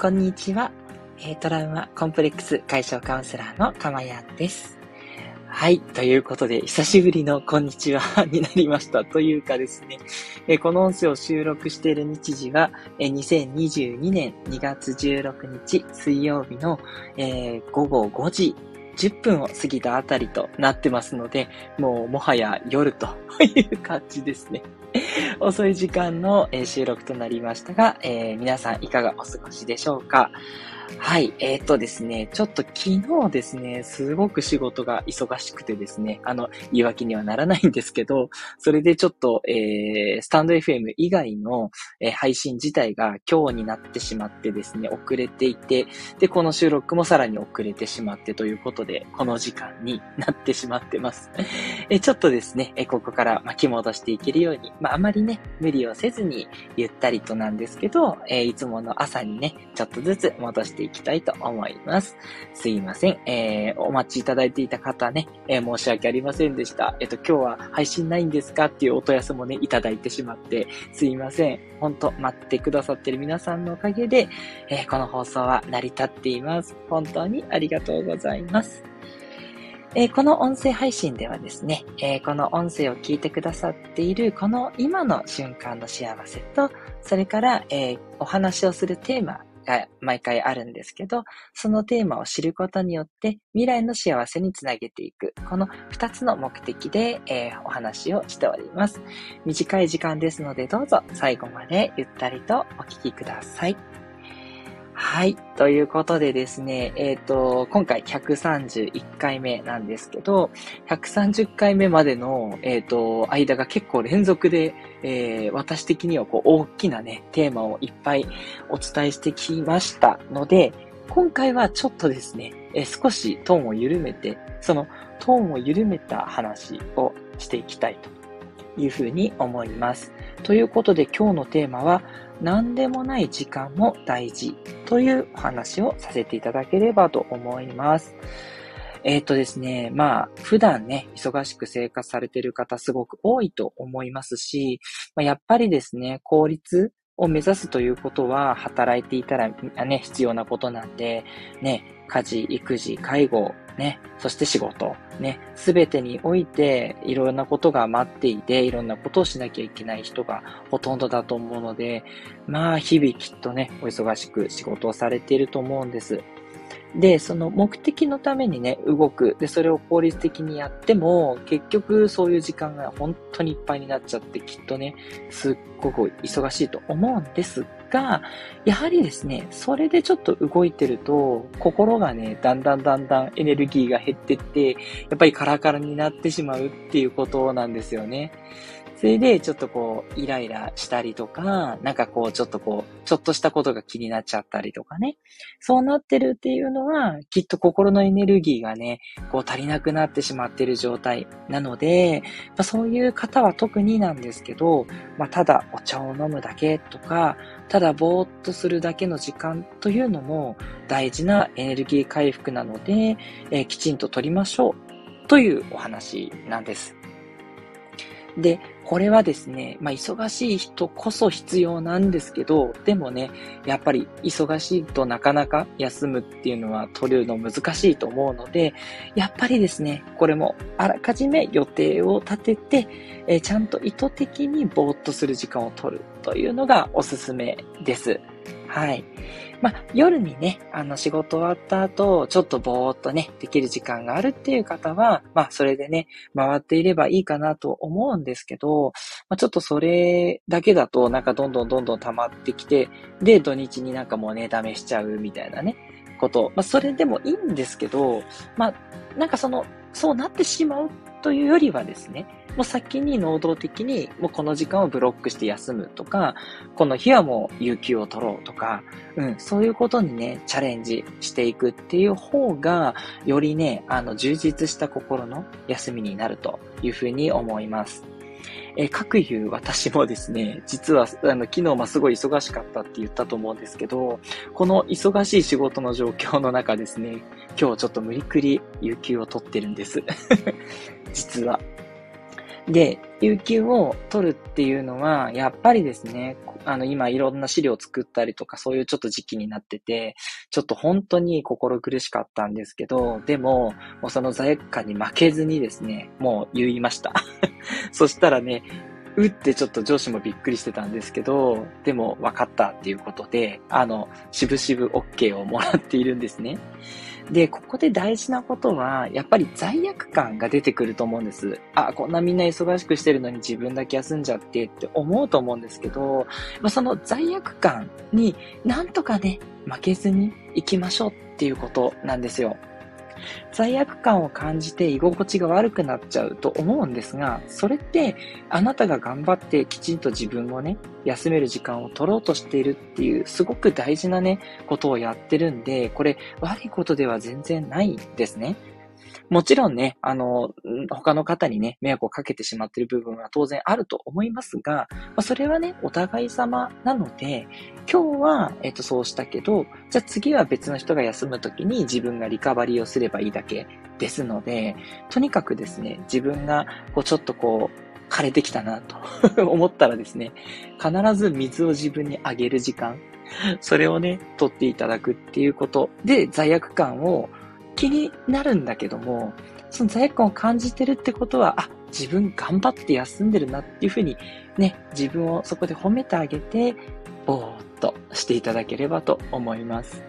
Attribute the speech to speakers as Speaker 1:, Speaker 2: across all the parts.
Speaker 1: こんにちは。トラウマコンプレックス解消カウンセラーのかまやです。はい。ということで、久しぶりのこんにちはになりました。というかですね、この音声を収録している日時は、え、2022年2月16日水曜日の、午後5時10分を過ぎたあたりとなってますので、もうもはや夜と いう感じですね。遅い時間の収録となりましたが、えー、皆さんいかがお過ごしでしょうか？はい。えっ、とですね、ちょっと昨日ですね、すごく仕事が忙しくてですね、あの、言い訳にはならないんですけど、それでちょっと、えー、スタンド FM 以外の、えー、配信自体が今日になってしまってですね、遅れていて、で、この収録もさらに遅れてしまってということで、この時間になってしまってます。えちょっとですね、えここから巻き戻していけるように、まあ、あまりね、無理をせずに、ゆったりとなんですけど、えいつもの朝にね、ちょっとずつ戻してしていきたいと思います。すいません。えー、お待ちいただいていた方ね、えー、申し訳ありませんでした。えっ、と、今日は配信ないんですかっていうお問い合わせもね、いただいてしまって、すいません。ほんと、待ってくださってる皆さんのおかげで、えー、この放送は成り立っています。本当にありがとうございます。えー、この音声配信ではですね、えー、この音声を聞いてくださっているこの今の瞬間の幸せと、それから、えー、お話をするテーマ回毎回あるんですけど、そのテーマを知ることによって未来の幸せにつなげていく。この2つの目的で、えー、お話をしております。短い時間ですのでどうぞ最後までゆったりとお聞きください。はい。ということでですね、えっ、ー、と、今回131回目なんですけど、130回目までの、えっ、ー、と、間が結構連続で、えー、私的にはこう、大きなね、テーマをいっぱいお伝えしてきましたので、今回はちょっとですね、え少しトーンを緩めて、そのトーンを緩めた話をしていきたいというふうに思います。ということで今日のテーマは、何でもない時間も大事というお話をさせていただければと思います。えっ、ー、とですね、まあ、普段ね、忙しく生活されている方すごく多いと思いますし、まあ、やっぱりですね、効率を目指すということは、働いていたらね、必要なことなんで、ね、家事、育児、介護、ね、そして仕事、ね、すべてにおいていろんなことが待っていて、いろんなことをしなきゃいけない人がほとんどだと思うので、まあ日々きっとね、お忙しく仕事をされていると思うんです。で、その目的のためにね、動く。で、それを効率的にやっても、結局そういう時間が本当にいっぱいになっちゃって、きっとね、すっごく忙しいと思うんですが、やはりですね、それでちょっと動いてると、心がね、だんだんだんだんエネルギーが減ってって、やっぱりカラカラになってしまうっていうことなんですよね。それで、ちょっとこう、イライラしたりとか、なんかこう、ちょっとこう、ちょっとしたことが気になっちゃったりとかね。そうなってるっていうのは、きっと心のエネルギーがね、こう足りなくなってしまってる状態なので、まあ、そういう方は特になんですけど、まあ、ただお茶を飲むだけとか、ただぼーっとするだけの時間というのも大事なエネルギー回復なので、えー、きちんと取りましょうというお話なんです。で、これはですね、まあ、忙しい人こそ必要なんですけど、でもね、やっぱり忙しいとなかなか休むっていうのは取るの難しいと思うので、やっぱりですね、これもあらかじめ予定を立てて、えー、ちゃんと意図的にぼーっとする時間を取るというのがおすすめです。はい。まあ、夜にね、あの、仕事終わった後、ちょっとぼーっとね、できる時間があるっていう方は、まあ、それでね、回っていればいいかなと思うんですけど、まあ、ちょっとそれだけだと、なんかどんどんどんどん溜まってきて、で、土日になんかもう寝だめしちゃうみたいなね、こと。まあ、それでもいいんですけど、まあ、なんかその、そうなってしまうというよりはですね、もう先に能動的に、もうこの時間をブロックして休むとか、この日はもう有給を取ろうとか、うん、そういうことにね、チャレンジしていくっていう方が、よりね、あの、充実した心の休みになるというふうに思います。えー、各言う私もですね、実は、あの、昨日もすごい忙しかったって言ったと思うんですけど、この忙しい仕事の状況の中ですね、今日ちょっと無理くり有給を取ってるんです。実は。で、有給を取るっていうのは、やっぱりですね、あの、今いろんな資料を作ったりとか、そういうちょっと時期になってて、ちょっと本当に心苦しかったんですけど、でも、もうその罪悪感に負けずにですね、もう言いました。そしたらね、うってちょっと上司もびっくりしてたんですけど、でも分かったっていうことで、あの、しぶしぶ OK をもらっているんですね。で、ここで大事なことは、やっぱり罪悪感が出てくると思うんです。あ、こんなみんな忙しくしてるのに自分だけ休んじゃってって思うと思うんですけど、まあ、その罪悪感になんとかね、負けずに行きましょうっていうことなんですよ。罪悪感を感じて居心地が悪くなっちゃうと思うんですが、それってあなたが頑張ってきちんと自分をね、休める時間を取ろうとしているっていうすごく大事なね、ことをやってるんで、これ悪いことでは全然ないですね。もちろんね、あの、他の方にね、迷惑をかけてしまっている部分は当然あると思いますが、まあ、それはね、お互い様なので、今日は、えっ、と、そうしたけど、じゃあ次は別の人が休むときに自分がリカバリーをすればいいだけですので、とにかくですね、自分が、こう、ちょっとこう、枯れてきたなと 思ったらですね、必ず水を自分にあげる時間、それをね、取っていただくっていうことで、罪悪感を気になるんだけども、その罪悪感を感じてるってことは、あ、自分頑張って休んでるなっていうふうにね、自分をそこで褒めてあげて、ぼーっとしていただければと思います。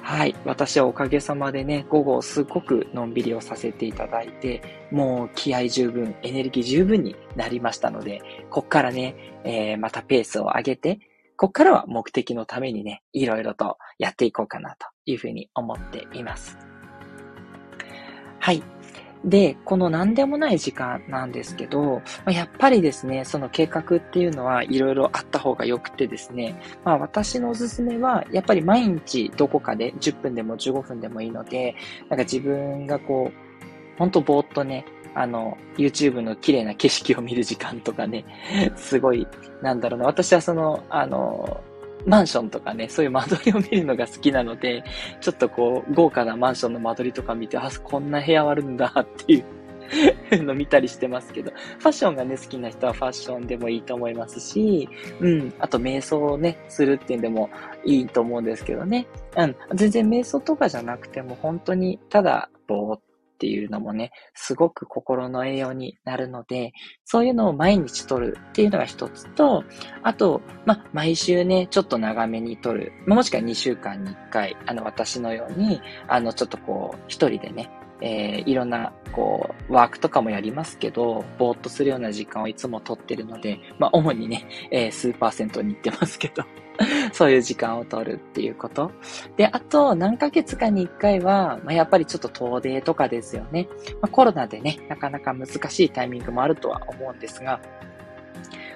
Speaker 1: はい。私はおかげさまでね、午後すごくのんびりをさせていただいて、もう気合十分、エネルギー十分になりましたので、こっからね、えー、またペースを上げて、こっからは目的のためにね、いろいろとやっていこうかなというふうに思っています。はい。で、この何でもない時間なんですけど、やっぱりですね、その計画っていうのはいろいろあった方が良くてですね、まあ私のおすすめは、やっぱり毎日どこかで10分でも15分でもいいので、なんか自分がこう、ほんとぼーっとね、あの、YouTube の綺麗な景色を見る時間とかね、すごい、なんだろうな、私はその、あの、マンションとかね、そういう間取りを見るのが好きなので、ちょっとこう、豪華なマンションの間取りとか見て、あ、こんな部屋あるんだっていうの見たりしてますけど、ファッションがね、好きな人はファッションでもいいと思いますし、うん、あと瞑想をね、するっていうんでもいいと思うんですけどね。うん、全然瞑想とかじゃなくても、本当にただ、ぼーっっていうのもね、すごく心の栄養になるので、そういうのを毎日取るっていうのが一つと、あと、ま毎週ね、ちょっと長めに取る。まもしくは2週間に1回、あの、私のように、あの、ちょっとこう、一人でね、えー、いろんな、こう、ワークとかもやりますけど、ぼーっとするような時間をいつも取ってるので、まあ、主にね、えー、数パーセントに行ってますけど、そういう時間を取るっていうこと。で、あと、何ヶ月かに一回は、まあ、やっぱりちょっと遠出とかですよね。まあ、コロナでね、なかなか難しいタイミングもあるとは思うんですが、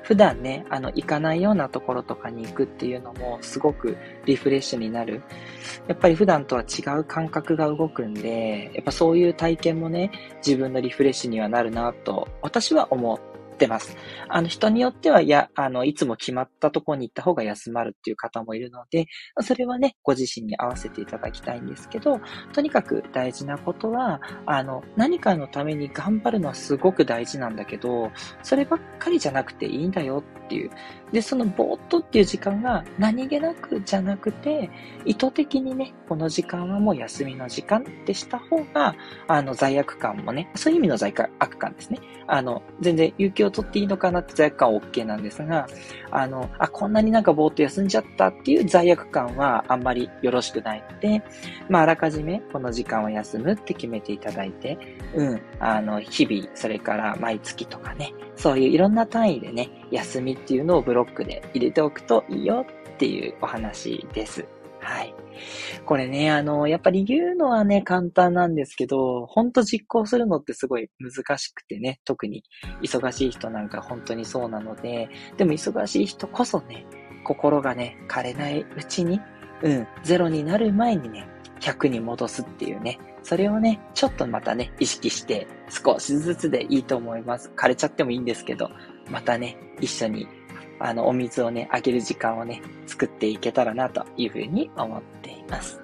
Speaker 1: 普段ね、あの、行かないようなところとかに行くっていうのも、すごくリフレッシュになる。やっぱり普段とは違う感覚が動くんで、やっぱそういう体験もね、自分のリフレッシュにはなるなと、私は思ってます。あの、人によっては、いや、あの、いつも決まったところに行った方が休まるっていう方もいるので、それはね、ご自身に合わせていただきたいんですけど、とにかく大事なことは、あの、何かのために頑張るのはすごく大事なんだけど、そればっかりじゃなくていいんだよっていう。で、そのぼーっとっていう時間が何気なくじゃなくて、意図的にね、この時間はもう休みの時間ってした方が、あの、罪悪感もね、そういう意味の罪悪感ですね。あの、全然有給を取っていいのかなって罪悪感は OK なんですが、あの、あ、こんなになんかぼーっと休んじゃったっていう罪悪感はあんまりよろしくないので、まあ、あらかじめこの時間は休むって決めていただいて、うん、あの、日々、それから毎月とかね、そういういろんな単位でね、休みっていうのをブロックで入れておくといいよっていうお話です。はい。これね、あの、やっぱり言うのはね、簡単なんですけど、ほんと実行するのってすごい難しくてね、特に忙しい人なんか本当にそうなので、でも忙しい人こそね、心がね、枯れないうちに、うん、ゼロになる前にね、100に戻すっていうね、それをね、ちょっとまたね、意識して少しずつでいいと思います。枯れちゃってもいいんですけど、またね、一緒にあの、お水をね、あげる時間をね、作っていけたらなというふうに思っています。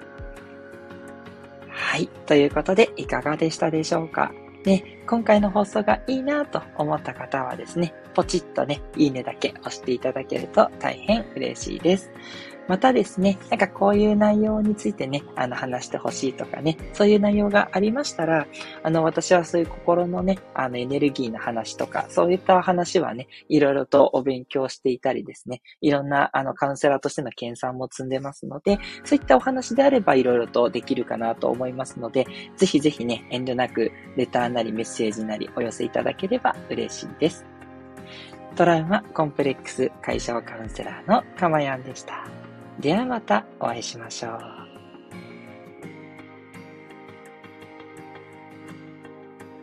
Speaker 1: はい。ということで、いかがでしたでしょうか？ね、今回の放送がいいなと思った方はですね、ポチッとね、いいねだけ押していただけると大変嬉しいです。またですね、なんかこういう内容についてね、あの話してほしいとかね、そういう内容がありましたら、あの私はそういう心のね、あのエネルギーの話とか、そういった話はね、いろいろとお勉強していたりですね、いろんなあのカウンセラーとしての研鑽も積んでますので、そういったお話であればいろいろとできるかなと思いますので、ぜひぜひね、遠慮なくレターなりメッセージなりお寄せいただければ嬉しいです。トラウマコンプレックス解消カウンセラーのかまやんでした。ではまたお会いしましょう。